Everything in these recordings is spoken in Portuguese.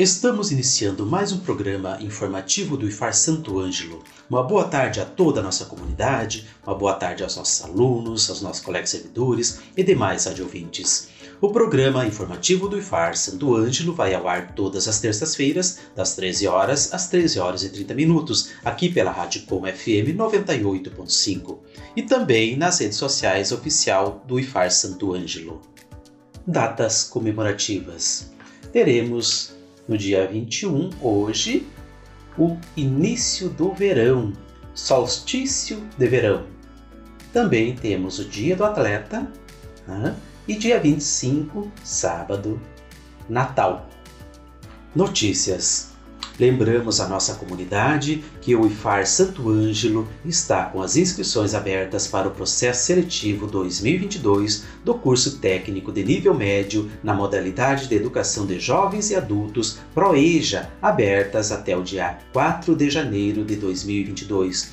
Estamos iniciando mais um programa informativo do IFAR Santo Ângelo. Uma boa tarde a toda a nossa comunidade, uma boa tarde aos nossos alunos, aos nossos colegas servidores e demais radiovintes. O programa informativo do IFAR Santo Ângelo vai ao ar todas as terças-feiras, das 13 horas às 13 horas e 30 minutos, aqui pela Rádio Com FM 98.5 e também nas redes sociais oficial do IFAR Santo Ângelo. Datas comemorativas. Teremos no dia 21, hoje, o início do verão, solstício de verão. Também temos o Dia do Atleta né? e dia 25, sábado, Natal. Notícias. Lembramos a nossa comunidade que o IFAR Santo Ângelo está com as inscrições abertas para o processo seletivo 2022 do curso técnico de nível médio na modalidade de educação de jovens e adultos ProEja, abertas até o dia 4 de janeiro de 2022.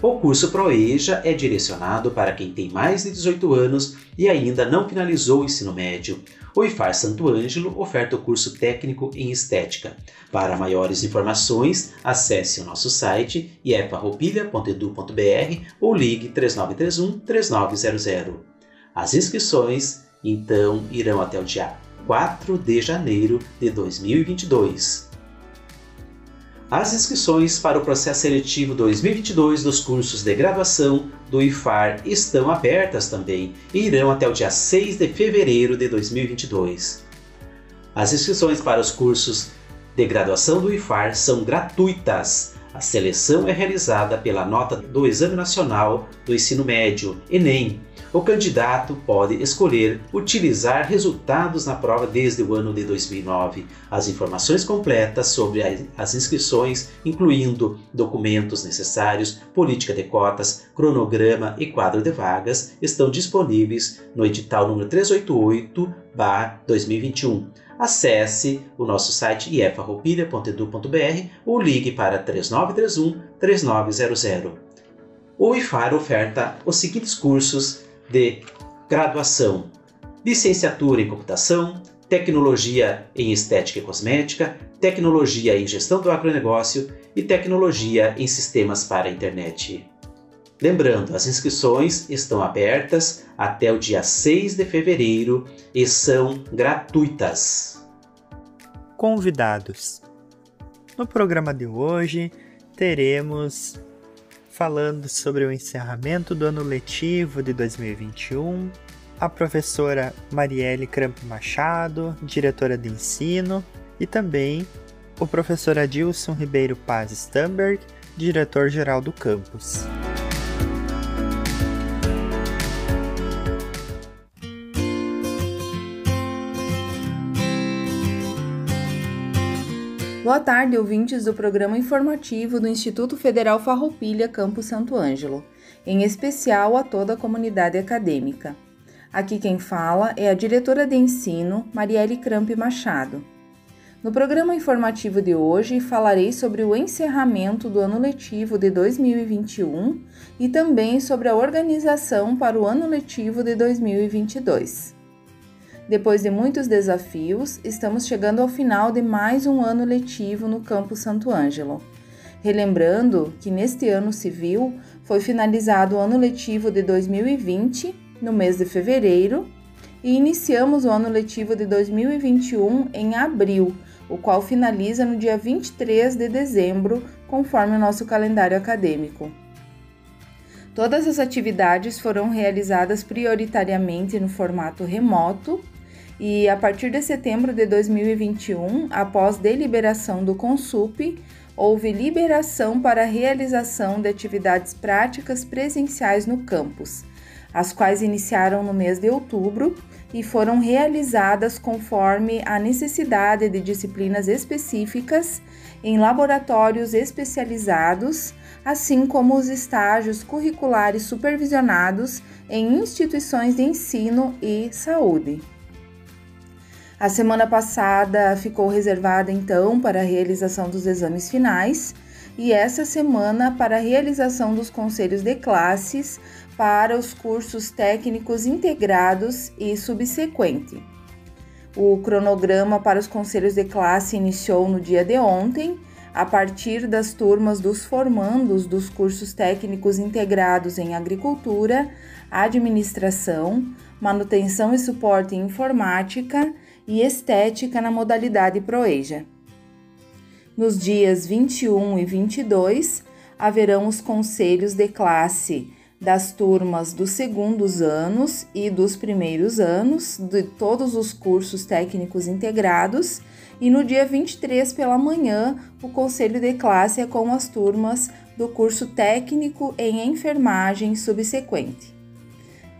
O curso ProEja é direcionado para quem tem mais de 18 anos e ainda não finalizou o ensino médio. O IFAR Santo Ângelo oferta o curso técnico em estética. Para maiores informações, acesse o nosso site ieparroupilha.edu.br ou ligue 3931 3900. As inscrições, então, irão até o dia 4 de janeiro de 2022. As inscrições para o processo seletivo 2022 dos cursos de graduação do IFAR estão abertas também e irão até o dia 6 de fevereiro de 2022. As inscrições para os cursos de graduação do IFAR são gratuitas. A seleção é realizada pela nota do Exame Nacional do Ensino Médio, ENEM, o candidato pode escolher utilizar resultados na prova desde o ano de 2009. As informações completas sobre as inscrições, incluindo documentos necessários, política de cotas, cronograma e quadro de vagas, estão disponíveis no edital número 388/2021. Acesse o nosso site iefarroupilha.edu.br ou ligue para 3931 3900. O IFAR oferta os seguintes cursos de graduação: licenciatura em computação, tecnologia em estética e cosmética, tecnologia em gestão do agronegócio e tecnologia em sistemas para a internet. Lembrando, as inscrições estão abertas até o dia 6 de fevereiro e são gratuitas. Convidados. No programa de hoje teremos falando sobre o encerramento do ano letivo de 2021, a professora Marielle Cramp Machado, diretora de ensino, e também o professor Adilson Ribeiro Paz Stamberg, diretor-geral do campus. Boa tarde, ouvintes do programa informativo do Instituto Federal Farroupilha Campo Santo Ângelo, em especial a toda a comunidade acadêmica. Aqui quem fala é a diretora de ensino, Marielle Cramp Machado. No programa informativo de hoje falarei sobre o encerramento do ano letivo de 2021 e também sobre a organização para o ano letivo de 2022. Depois de muitos desafios, estamos chegando ao final de mais um ano letivo no Campo Santo Ângelo. Relembrando que neste ano civil foi finalizado o ano letivo de 2020, no mês de fevereiro, e iniciamos o ano letivo de 2021 em abril, o qual finaliza no dia 23 de dezembro, conforme o nosso calendário acadêmico. Todas as atividades foram realizadas prioritariamente no formato remoto e a partir de setembro de 2021, após deliberação do Consup, houve liberação para a realização de atividades práticas presenciais no campus. as quais iniciaram no mês de outubro e foram realizadas conforme a necessidade de disciplinas específicas em laboratórios especializados, assim como os estágios curriculares supervisionados em instituições de ensino e saúde. A semana passada ficou reservada então para a realização dos exames finais e essa semana para a realização dos conselhos de classes para os cursos técnicos integrados e subsequente. O cronograma para os conselhos de classe iniciou no dia de ontem, a partir das turmas dos formandos dos cursos técnicos integrados em agricultura, administração, manutenção e suporte em informática e estética na modalidade Proeja. Nos dias 21 e 22 haverão os conselhos de classe das turmas dos segundos anos e dos primeiros anos de todos os cursos técnicos integrados, e no dia 23 pela manhã, o conselho de classe é com as turmas do curso técnico em enfermagem subsequente.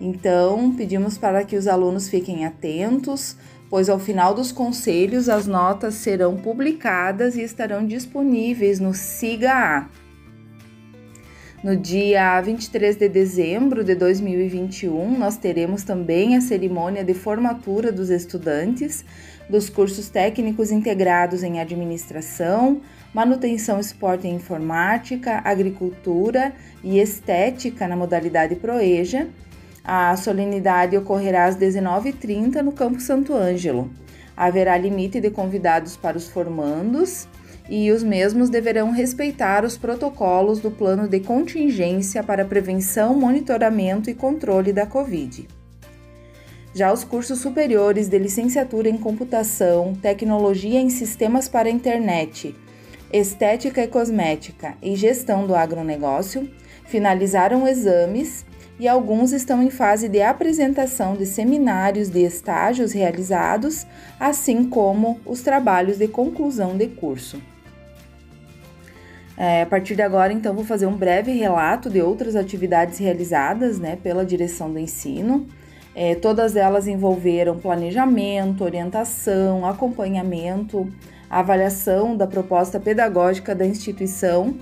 Então, pedimos para que os alunos fiquem atentos, pois ao final dos conselhos as notas serão publicadas e estarão disponíveis no SIGA-A. No dia 23 de dezembro de 2021, nós teremos também a cerimônia de formatura dos estudantes dos cursos técnicos integrados em administração, manutenção, esporte e informática, agricultura e estética na modalidade Proeja. A solenidade ocorrerá às 19h30 no Campo Santo Ângelo. Haverá limite de convidados para os formandos e os mesmos deverão respeitar os protocolos do plano de contingência para prevenção, monitoramento e controle da Covid. Já os cursos superiores de licenciatura em computação, tecnologia em sistemas para a internet, estética e cosmética e gestão do agronegócio finalizaram exames e alguns estão em fase de apresentação de seminários de estágios realizados, assim como os trabalhos de conclusão de curso. É, a partir de agora, então, vou fazer um breve relato de outras atividades realizadas né, pela direção do ensino. É, todas elas envolveram planejamento, orientação, acompanhamento, avaliação da proposta pedagógica da instituição,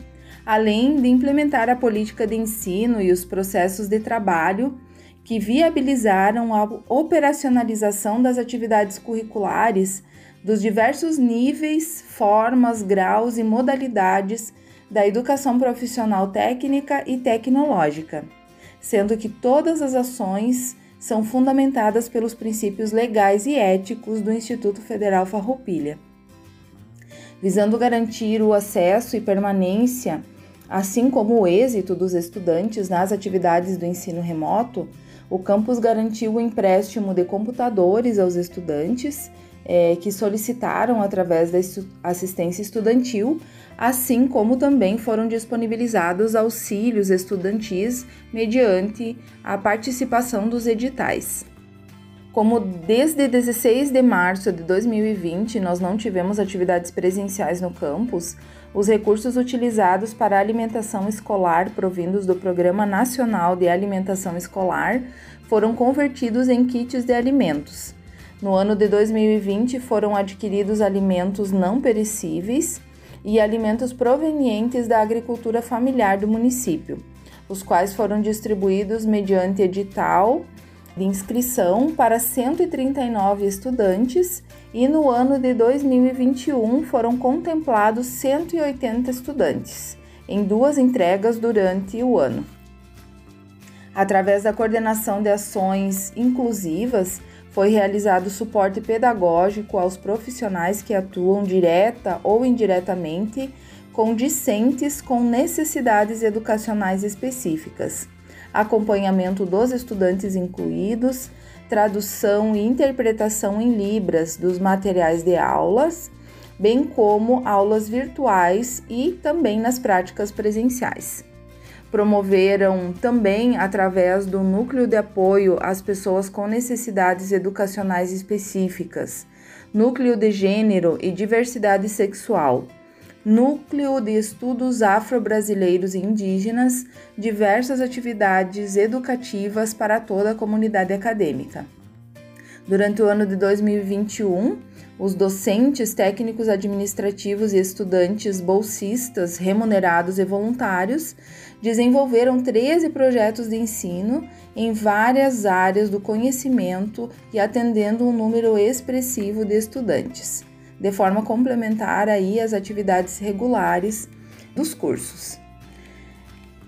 além de implementar a política de ensino e os processos de trabalho que viabilizaram a operacionalização das atividades curriculares dos diversos níveis, formas, graus e modalidades da educação profissional técnica e tecnológica, sendo que todas as ações são fundamentadas pelos princípios legais e éticos do Instituto Federal Farroupilha. Visando garantir o acesso e permanência, assim como o êxito dos estudantes nas atividades do ensino remoto, o campus garantiu o empréstimo de computadores aos estudantes é, que solicitaram através da assistência estudantil, assim como também foram disponibilizados auxílios estudantis mediante a participação dos editais. Como desde 16 de março de 2020 nós não tivemos atividades presenciais no campus, os recursos utilizados para alimentação escolar provindos do Programa Nacional de Alimentação Escolar foram convertidos em kits de alimentos. No ano de 2020 foram adquiridos alimentos não perecíveis e alimentos provenientes da agricultura familiar do município, os quais foram distribuídos mediante edital de inscrição para 139 estudantes e no ano de 2021 foram contemplados 180 estudantes, em duas entregas durante o ano. Através da coordenação de ações inclusivas, foi realizado suporte pedagógico aos profissionais que atuam direta ou indiretamente com discentes com necessidades educacionais específicas, acompanhamento dos estudantes incluídos, tradução e interpretação em Libras dos materiais de aulas, bem como aulas virtuais e também nas práticas presenciais. Promoveram também, através do Núcleo de Apoio às Pessoas com Necessidades Educacionais Específicas, Núcleo de Gênero e Diversidade Sexual, Núcleo de Estudos Afro-Brasileiros e Indígenas, diversas atividades educativas para toda a comunidade acadêmica. Durante o ano de 2021, os docentes, técnicos administrativos e estudantes bolsistas remunerados e voluntários desenvolveram 13 projetos de ensino em várias áreas do conhecimento e atendendo um número expressivo de estudantes, de forma complementar aí às atividades regulares dos cursos.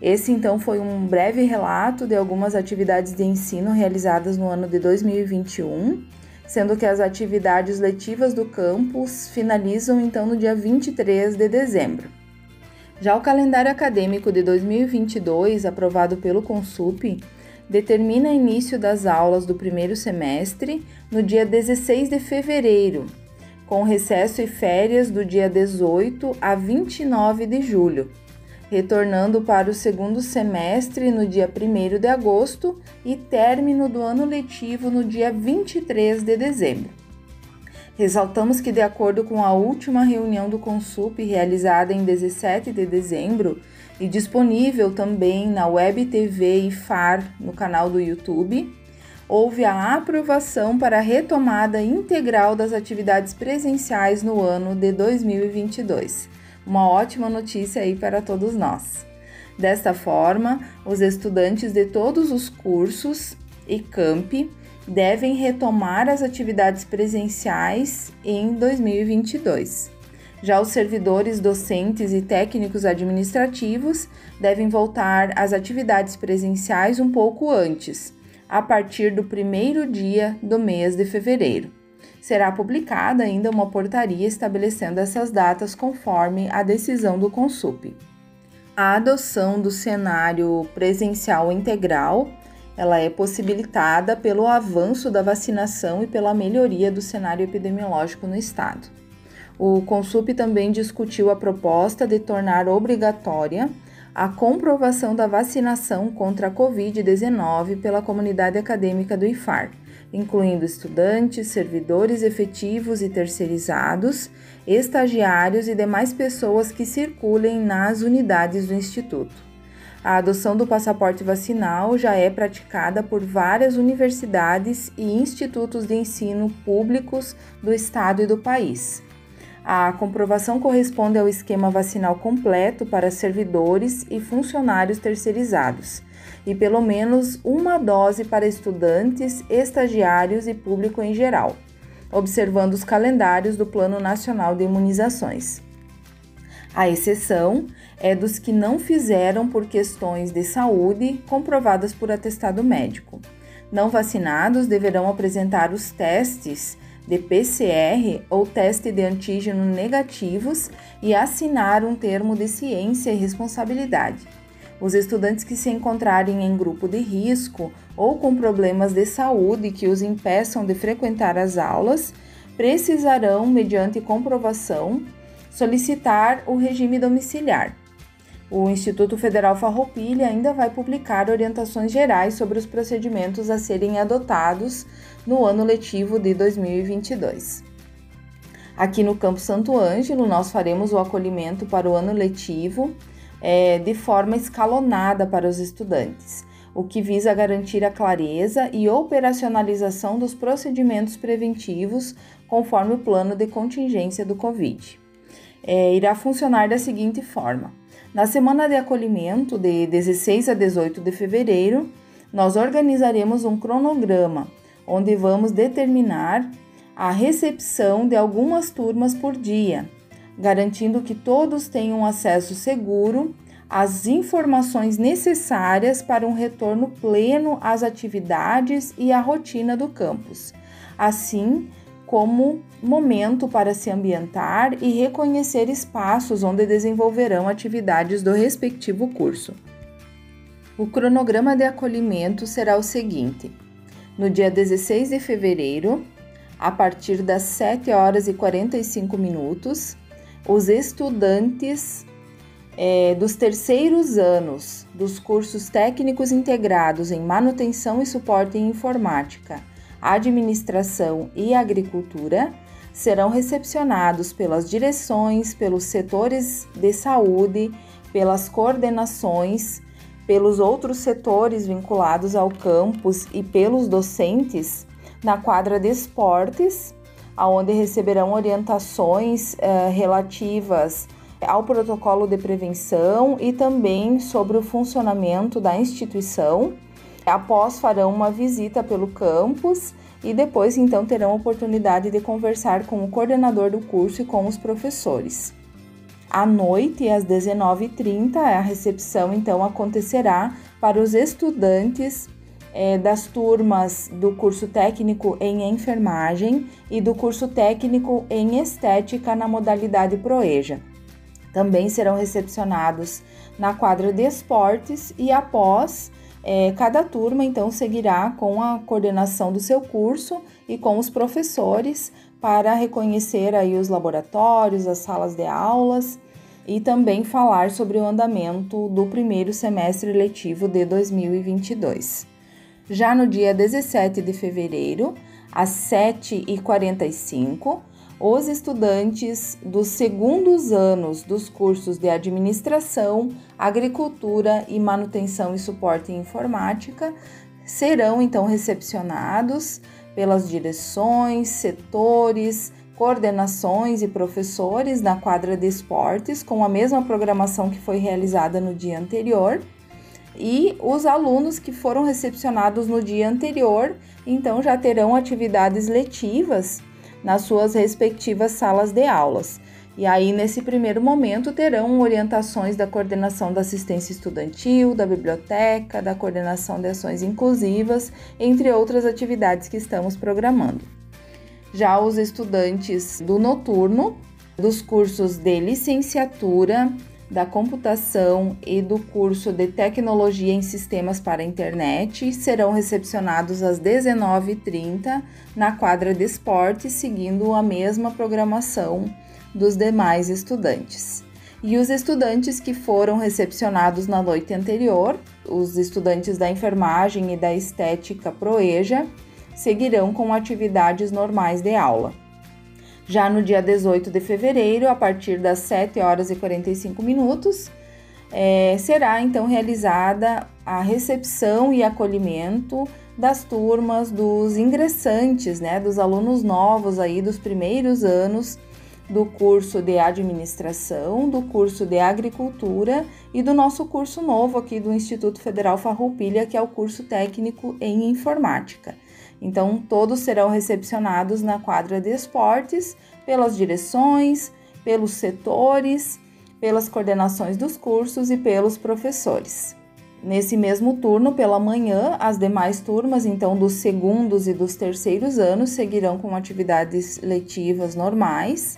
Esse então foi um breve relato de algumas atividades de ensino realizadas no ano de 2021 sendo que as atividades letivas do campus finalizam então no dia 23 de dezembro. Já o calendário acadêmico de 2022, aprovado pelo Consup, determina início das aulas do primeiro semestre no dia 16 de fevereiro, com recesso e férias do dia 18 a 29 de julho retornando para o segundo semestre no dia 1 de agosto e término do ano letivo no dia 23 de dezembro. Ressaltamos que, de acordo com a última reunião do Consup realizada em 17 de dezembro e disponível também na Web TV e FAR no canal do YouTube, houve a aprovação para a retomada integral das atividades presenciais no ano de 2022 uma ótima notícia aí para todos nós. Desta forma, os estudantes de todos os cursos e campi devem retomar as atividades presenciais em 2022. Já os servidores docentes e técnicos administrativos devem voltar às atividades presenciais um pouco antes, a partir do primeiro dia do mês de fevereiro será publicada ainda uma portaria estabelecendo essas datas conforme a decisão do Consup. A adoção do cenário presencial integral ela é possibilitada pelo avanço da vacinação e pela melhoria do cenário epidemiológico no estado. O Consup também discutiu a proposta de tornar obrigatória a comprovação da vacinação contra a Covid-19 pela comunidade acadêmica do IFAR, incluindo estudantes, servidores efetivos e terceirizados, estagiários e demais pessoas que circulem nas unidades do Instituto. A adoção do passaporte vacinal já é praticada por várias universidades e institutos de ensino públicos do estado e do país. A comprovação corresponde ao esquema vacinal completo para servidores e funcionários terceirizados e pelo menos uma dose para estudantes, estagiários e público em geral, observando os calendários do Plano Nacional de Imunizações. A exceção é dos que não fizeram por questões de saúde comprovadas por atestado médico. Não vacinados deverão apresentar os testes de PCR ou teste de antígeno negativos e assinar um termo de ciência e responsabilidade. Os estudantes que se encontrarem em grupo de risco ou com problemas de saúde que os impeçam de frequentar as aulas precisarão, mediante comprovação, solicitar o regime domiciliar. O Instituto Federal Farroupilha ainda vai publicar orientações gerais sobre os procedimentos a serem adotados no ano letivo de 2022. Aqui no Campo Santo Ângelo, nós faremos o acolhimento para o ano letivo é, de forma escalonada para os estudantes, o que visa garantir a clareza e operacionalização dos procedimentos preventivos conforme o plano de contingência do Covid. É, irá funcionar da seguinte forma: na semana de acolhimento, de 16 a 18 de fevereiro, nós organizaremos um cronograma onde vamos determinar a recepção de algumas turmas por dia, garantindo que todos tenham acesso seguro às informações necessárias para um retorno pleno às atividades e à rotina do campus, assim como momento para se ambientar e reconhecer espaços onde desenvolverão atividades do respectivo curso. O cronograma de acolhimento será o seguinte: no dia 16 de fevereiro, a partir das 7 horas e 45 minutos, os estudantes é, dos terceiros anos dos cursos técnicos integrados em manutenção e suporte em informática, administração e agricultura serão recepcionados pelas direções, pelos setores de saúde, pelas coordenações, pelos outros setores vinculados ao campus e pelos docentes na quadra de esportes, aonde receberão orientações eh, relativas ao protocolo de prevenção e também sobre o funcionamento da instituição. Após farão uma visita pelo campus e depois então terão a oportunidade de conversar com o coordenador do curso e com os professores. À noite, às 19h30, a recepção então acontecerá para os estudantes é, das turmas do curso técnico em enfermagem e do curso técnico em estética na modalidade Proeja. Também serão recepcionados na quadra de esportes e após é, cada turma então seguirá com a coordenação do seu curso e com os professores para reconhecer aí os laboratórios, as salas de aulas e também falar sobre o andamento do primeiro semestre letivo de 2022. Já no dia 17 de fevereiro, às 7h45, os estudantes dos segundos anos dos cursos de Administração, Agricultura e Manutenção e Suporte em Informática serão então recepcionados pelas direções, setores, coordenações e professores na quadra de esportes com a mesma programação que foi realizada no dia anterior. E os alunos que foram recepcionados no dia anterior, então já terão atividades letivas nas suas respectivas salas de aulas. E aí, nesse primeiro momento, terão orientações da coordenação da assistência estudantil, da biblioteca, da coordenação de ações inclusivas, entre outras atividades que estamos programando. Já os estudantes do noturno, dos cursos de licenciatura, da computação e do curso de tecnologia em sistemas para a internet serão recepcionados às 19h30 na quadra de esporte, seguindo a mesma programação dos demais estudantes. E os estudantes que foram recepcionados na noite anterior, os estudantes da enfermagem e da estética Proeja, seguirão com atividades normais de aula. Já no dia 18 de fevereiro, a partir das 7 horas e 45 minutos, é, será então realizada a recepção e acolhimento das turmas dos ingressantes, né, dos alunos novos aí dos primeiros anos do curso de administração, do curso de agricultura e do nosso curso novo aqui do Instituto Federal Farroupilha, que é o curso técnico em informática. Então, todos serão recepcionados na quadra de esportes pelas direções, pelos setores, pelas coordenações dos cursos e pelos professores. Nesse mesmo turno, pela manhã, as demais turmas, então dos segundos e dos terceiros anos, seguirão com atividades letivas normais.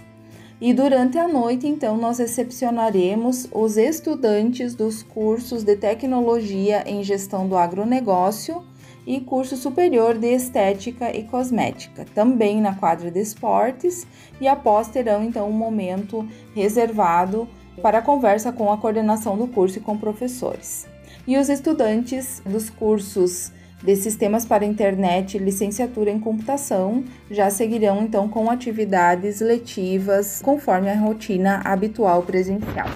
E durante a noite, então, nós recepcionaremos os estudantes dos cursos de tecnologia em gestão do agronegócio e curso superior de Estética e Cosmética, também na quadra de esportes, e após terão então um momento reservado para conversa com a coordenação do curso e com professores. E os estudantes dos cursos de Sistemas para Internet e Licenciatura em Computação já seguirão então com atividades letivas conforme a rotina habitual presencial.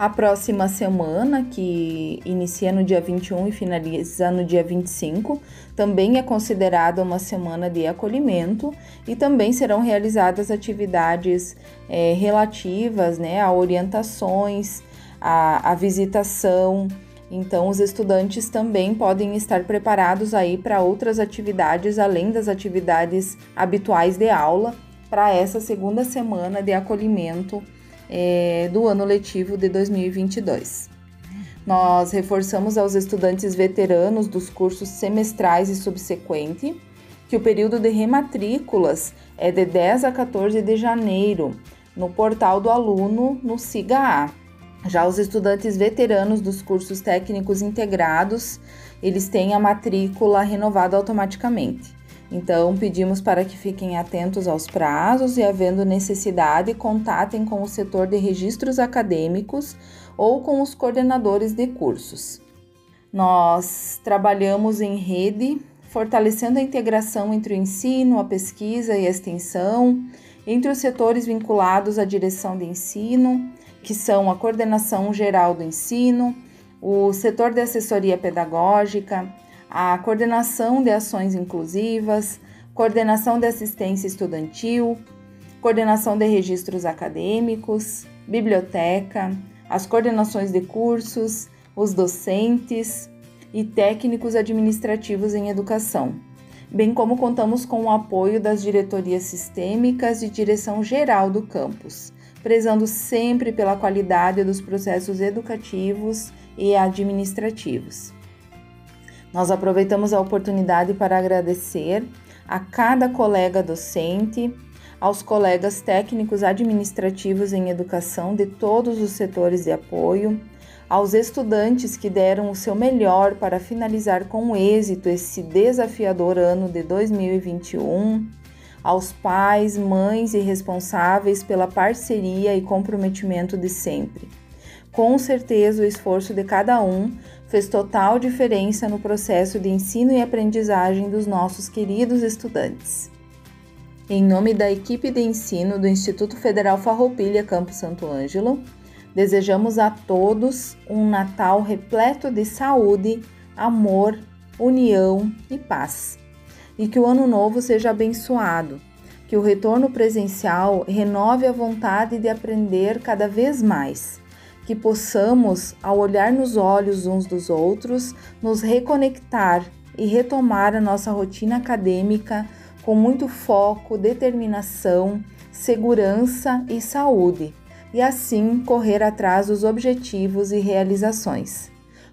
A próxima semana, que inicia no dia 21 e finaliza no dia 25, também é considerada uma semana de acolhimento e também serão realizadas atividades é, relativas né, a orientações, a, a visitação. Então, os estudantes também podem estar preparados aí para outras atividades além das atividades habituais de aula para essa segunda semana de acolhimento é, do ano letivo de 2022. Nós reforçamos aos estudantes veteranos dos cursos semestrais e subsequente que o período de rematrículas é de 10 a 14 de janeiro no portal do aluno no SIGA-A. Já os estudantes veteranos dos cursos técnicos integrados, eles têm a matrícula renovada automaticamente. Então, pedimos para que fiquem atentos aos prazos e, havendo necessidade, contatem com o setor de registros acadêmicos ou com os coordenadores de cursos. Nós trabalhamos em rede, fortalecendo a integração entre o ensino, a pesquisa e a extensão, entre os setores vinculados à direção de ensino, que são a coordenação geral do ensino, o setor de assessoria pedagógica, a coordenação de ações inclusivas, coordenação de assistência estudantil, coordenação de registros acadêmicos, biblioteca, as coordenações de cursos, os docentes e técnicos administrativos em educação, bem como contamos com o apoio das diretorias sistêmicas e direção geral do campus, prezando sempre pela qualidade dos processos educativos e administrativos. Nós aproveitamos a oportunidade para agradecer a cada colega docente, aos colegas técnicos administrativos em educação de todos os setores de apoio, aos estudantes que deram o seu melhor para finalizar com êxito esse desafiador ano de 2021, aos pais, mães e responsáveis pela parceria e comprometimento de sempre. Com certeza, o esforço de cada um fez total diferença no processo de ensino e aprendizagem dos nossos queridos estudantes. Em nome da equipe de ensino do Instituto Federal Farroupilha Campo Santo Ângelo, desejamos a todos um Natal repleto de saúde, amor, união e paz. E que o ano novo seja abençoado, que o retorno presencial renove a vontade de aprender cada vez mais, que possamos, ao olhar nos olhos uns dos outros, nos reconectar e retomar a nossa rotina acadêmica com muito foco, determinação, segurança e saúde, e assim correr atrás dos objetivos e realizações.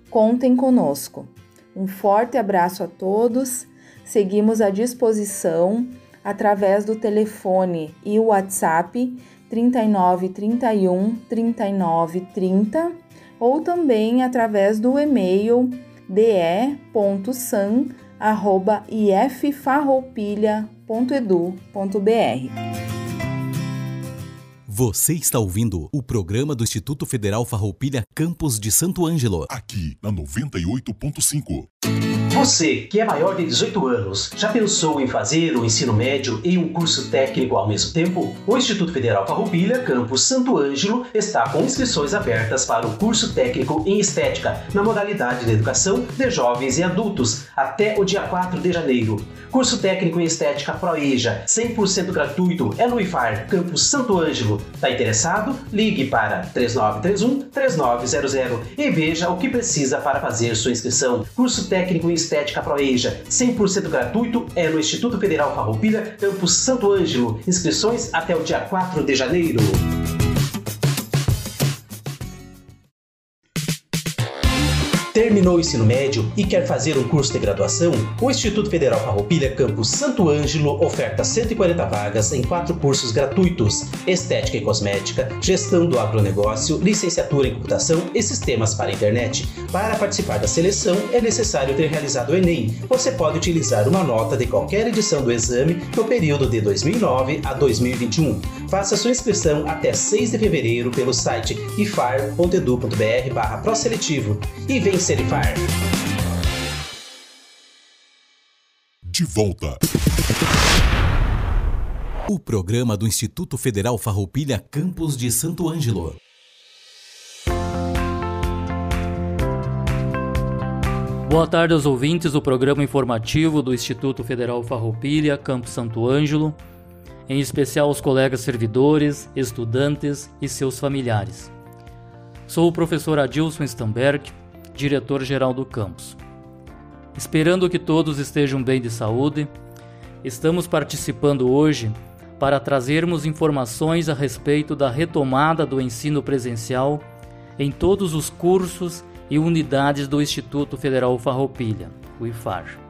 Contem conosco. Um forte abraço a todos. Seguimos à disposição através do telefone e o WhatsApp 39 31 39 30 ou também através do e-mail de.san arroba iffarroupilha.edu.br. Você está ouvindo o programa do Instituto Federal Farroupilha Campos de Santo Ângelo. Aqui na 98.5. Você que é maior de 18 anos, já pensou em fazer o ensino médio e um curso técnico ao mesmo tempo? O Instituto Federal Farroupilha, campus Santo Ângelo, está com inscrições abertas para o curso técnico em estética, na modalidade de educação de jovens e adultos, até o dia 4 de janeiro. Curso técnico em estética ProEja, 100% gratuito, é no IFAR, campus Santo Ângelo. Está interessado? Ligue para 3931 3900 e veja o que precisa para fazer sua inscrição. Curso técnico em Estética Proeja, 100% gratuito, é no Instituto Federal Farroupilha, Campus Santo Ângelo. Inscrições até o dia 4 de janeiro. Terminou o ensino médio e quer fazer um curso de graduação? O Instituto Federal Farroupilha Campus Santo Ângelo oferta 140 vagas em quatro cursos gratuitos: Estética e Cosmética, Gestão do Agronegócio, Licenciatura em Computação e Sistemas para a Internet. Para participar da seleção é necessário ter realizado o Enem. Você pode utilizar uma nota de qualquer edição do exame no período de 2009 a 2021. Faça sua inscrição até 6 de fevereiro pelo site ifar.edu.br/proseletivo e vença Serifar. De volta. O programa do Instituto Federal Farroupilha Campos de Santo Ângelo. Boa tarde aos ouvintes do programa informativo do Instituto Federal Farroupilha Campos Santo Ângelo, em especial aos colegas servidores, estudantes e seus familiares. Sou o professor Adilson Stamberg, diretor-geral do campus. Esperando que todos estejam bem de saúde, estamos participando hoje para trazermos informações a respeito da retomada do ensino presencial em todos os cursos e unidades do Instituto Federal Farroupilha, o IFAR.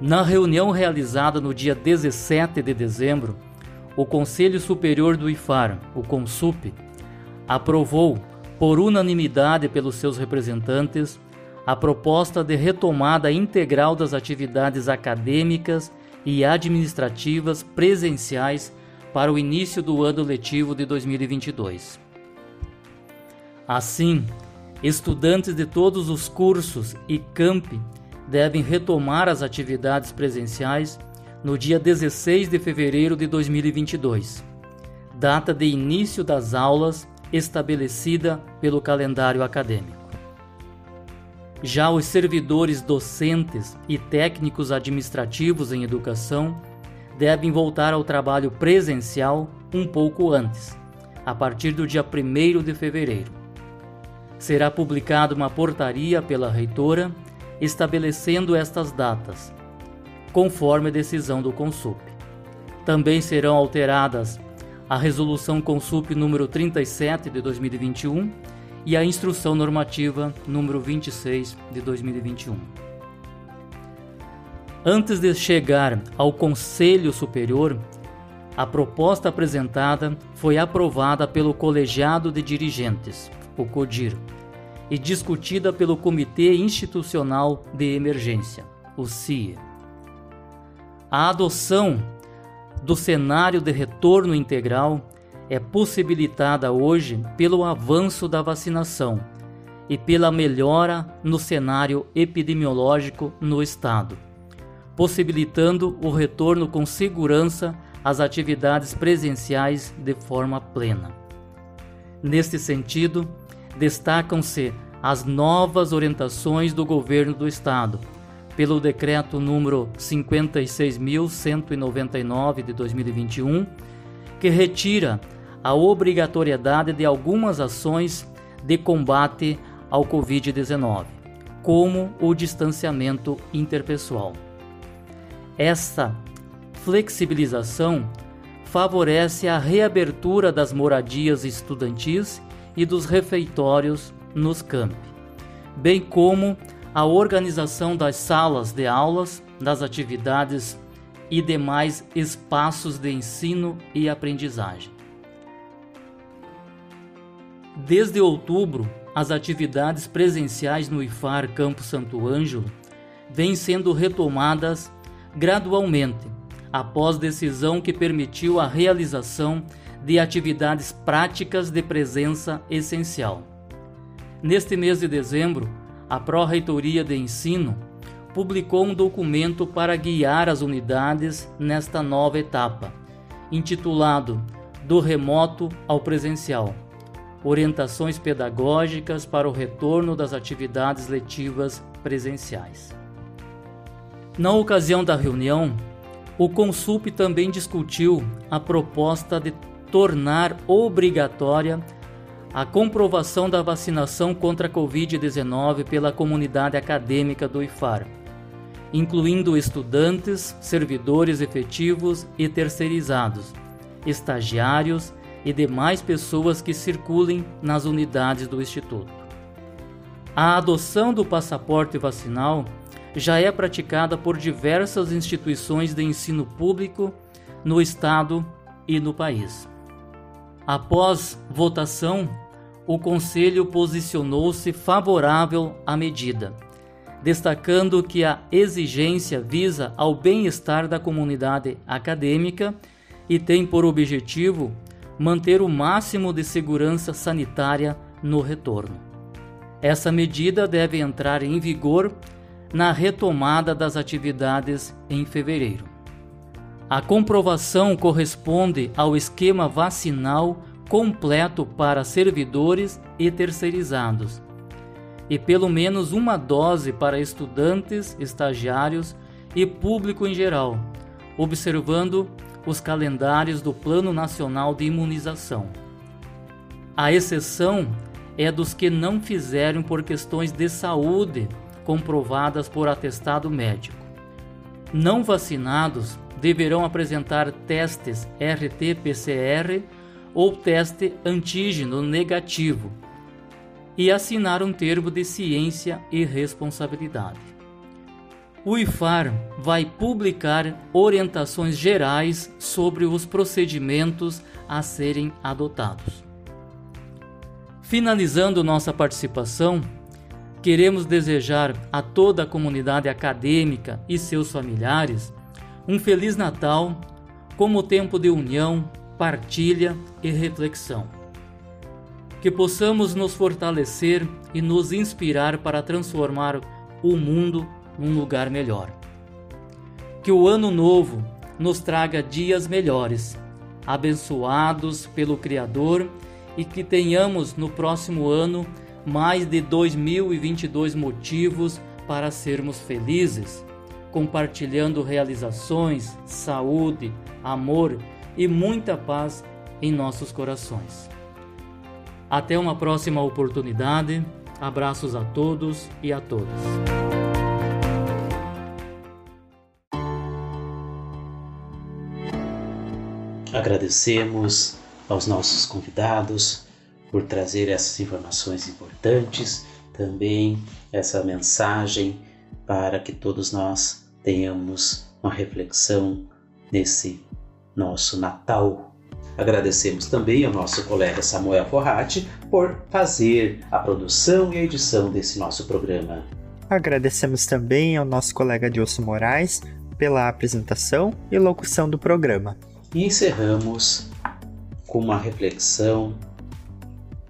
Na reunião realizada no dia 17 de dezembro, o Conselho Superior do IFAR, o CONSUP, aprovou por unanimidade pelos seus representantes, a proposta de retomada integral das atividades acadêmicas e administrativas presenciais para o início do ano letivo de 2022. Assim, estudantes de todos os cursos e campi devem retomar as atividades presenciais no dia 16 de fevereiro de 2022, data de início das aulas estabelecida pelo calendário acadêmico. Já os servidores docentes e técnicos administrativos em educação devem voltar ao trabalho presencial um pouco antes, a partir do dia 1 de fevereiro. Será publicada uma portaria pela reitora estabelecendo estas datas, conforme a decisão do Consup. Também serão alteradas a Resolução Consup número 37 de 2021 e a Instrução Normativa número 26 de 2021. Antes de chegar ao Conselho Superior, a proposta apresentada foi aprovada pelo Colegiado de Dirigentes, o CODIR, e discutida pelo Comitê Institucional de Emergência, o CIE. A adoção do cenário de retorno integral é possibilitada hoje pelo avanço da vacinação e pela melhora no cenário epidemiológico no Estado, possibilitando o retorno com segurança às atividades presenciais de forma plena. Neste sentido, destacam-se as novas orientações do governo do Estado pelo decreto número 56.199 de 2021, que retira a obrigatoriedade de algumas ações de combate ao Covid-19, como o distanciamento interpessoal. Essa flexibilização favorece a reabertura das moradias estudantis e dos refeitórios nos campi, bem como a organização das salas de aulas, das atividades e demais espaços de ensino e aprendizagem. Desde outubro, as atividades presenciais no IFAR Campo Santo Ângelo vêm sendo retomadas gradualmente, após decisão que permitiu a realização de atividades práticas de presença essencial. Neste mês de dezembro, a Pró-Reitoria de Ensino publicou um documento para guiar as unidades nesta nova etapa, intitulado Do Remoto ao Presencial Orientações Pedagógicas para o Retorno das Atividades Letivas Presenciais. Na ocasião da reunião, o Consup também discutiu a proposta de tornar obrigatória a comprovação da vacinação contra a Covid-19 pela comunidade acadêmica do IFAR, incluindo estudantes, servidores efetivos e terceirizados, estagiários e demais pessoas que circulem nas unidades do Instituto. A adoção do passaporte vacinal já é praticada por diversas instituições de ensino público no Estado e no país. Após votação, o Conselho posicionou-se favorável à medida, destacando que a exigência visa ao bem-estar da comunidade acadêmica e tem por objetivo manter o máximo de segurança sanitária no retorno. Essa medida deve entrar em vigor na retomada das atividades em fevereiro. A comprovação corresponde ao esquema vacinal completo para servidores e terceirizados, e pelo menos uma dose para estudantes, estagiários e público em geral, observando os calendários do Plano Nacional de Imunização. A exceção é dos que não fizeram por questões de saúde comprovadas por atestado médico. Não vacinados deverão apresentar testes RT-PCR ou teste antígeno negativo e assinar um termo de ciência e responsabilidade. O IFAR vai publicar orientações gerais sobre os procedimentos a serem adotados. Finalizando nossa participação, queremos desejar a toda a comunidade acadêmica e seus familiares um Feliz Natal como tempo de união, partilha e reflexão. Que possamos nos fortalecer e nos inspirar para transformar o mundo num lugar melhor. Que o ano novo nos traga dias melhores, abençoados pelo Criador e que tenhamos no próximo ano mais de 2022 motivos para sermos felizes, compartilhando realizações, saúde, amor e muita paz em nossos corações. Até uma próxima oportunidade. Abraços a todos e a todas. Agradecemos aos nossos convidados por trazer essas informações importantes, também essa mensagem para que todos nós tenhamos uma reflexão nesse nosso Natal. Agradecemos também ao nosso colega Samuel Forratti por fazer a produção e a edição desse nosso programa. Agradecemos também ao nosso colega Dilson Moraes pela apresentação e locução do programa. E encerramos com uma reflexão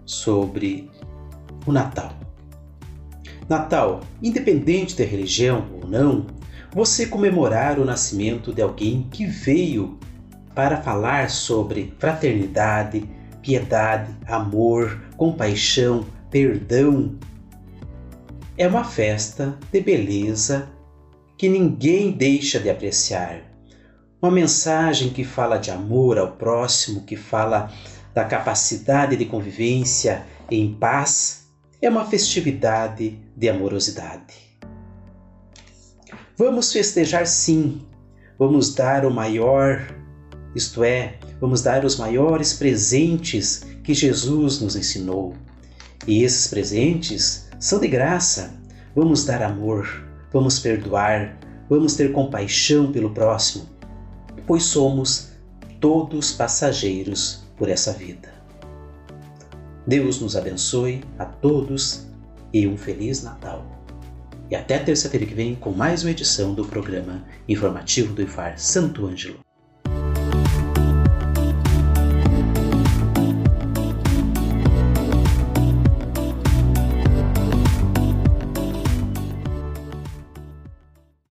sobre o Natal. Natal, independente da religião ou não, você comemorar o nascimento de alguém que veio para falar sobre fraternidade, piedade, amor, compaixão, perdão. É uma festa de beleza que ninguém deixa de apreciar uma mensagem que fala de amor ao próximo, que fala da capacidade de convivência em paz, é uma festividade de amorosidade. Vamos festejar sim, vamos dar o maior, isto é, vamos dar os maiores presentes que Jesus nos ensinou. E esses presentes são de graça. Vamos dar amor, vamos perdoar, vamos ter compaixão pelo próximo, pois somos todos passageiros por essa vida. Deus nos abençoe a todos e um Feliz Natal. E até terça-feira que vem com mais uma edição do programa informativo do IFAR Santo Ângelo.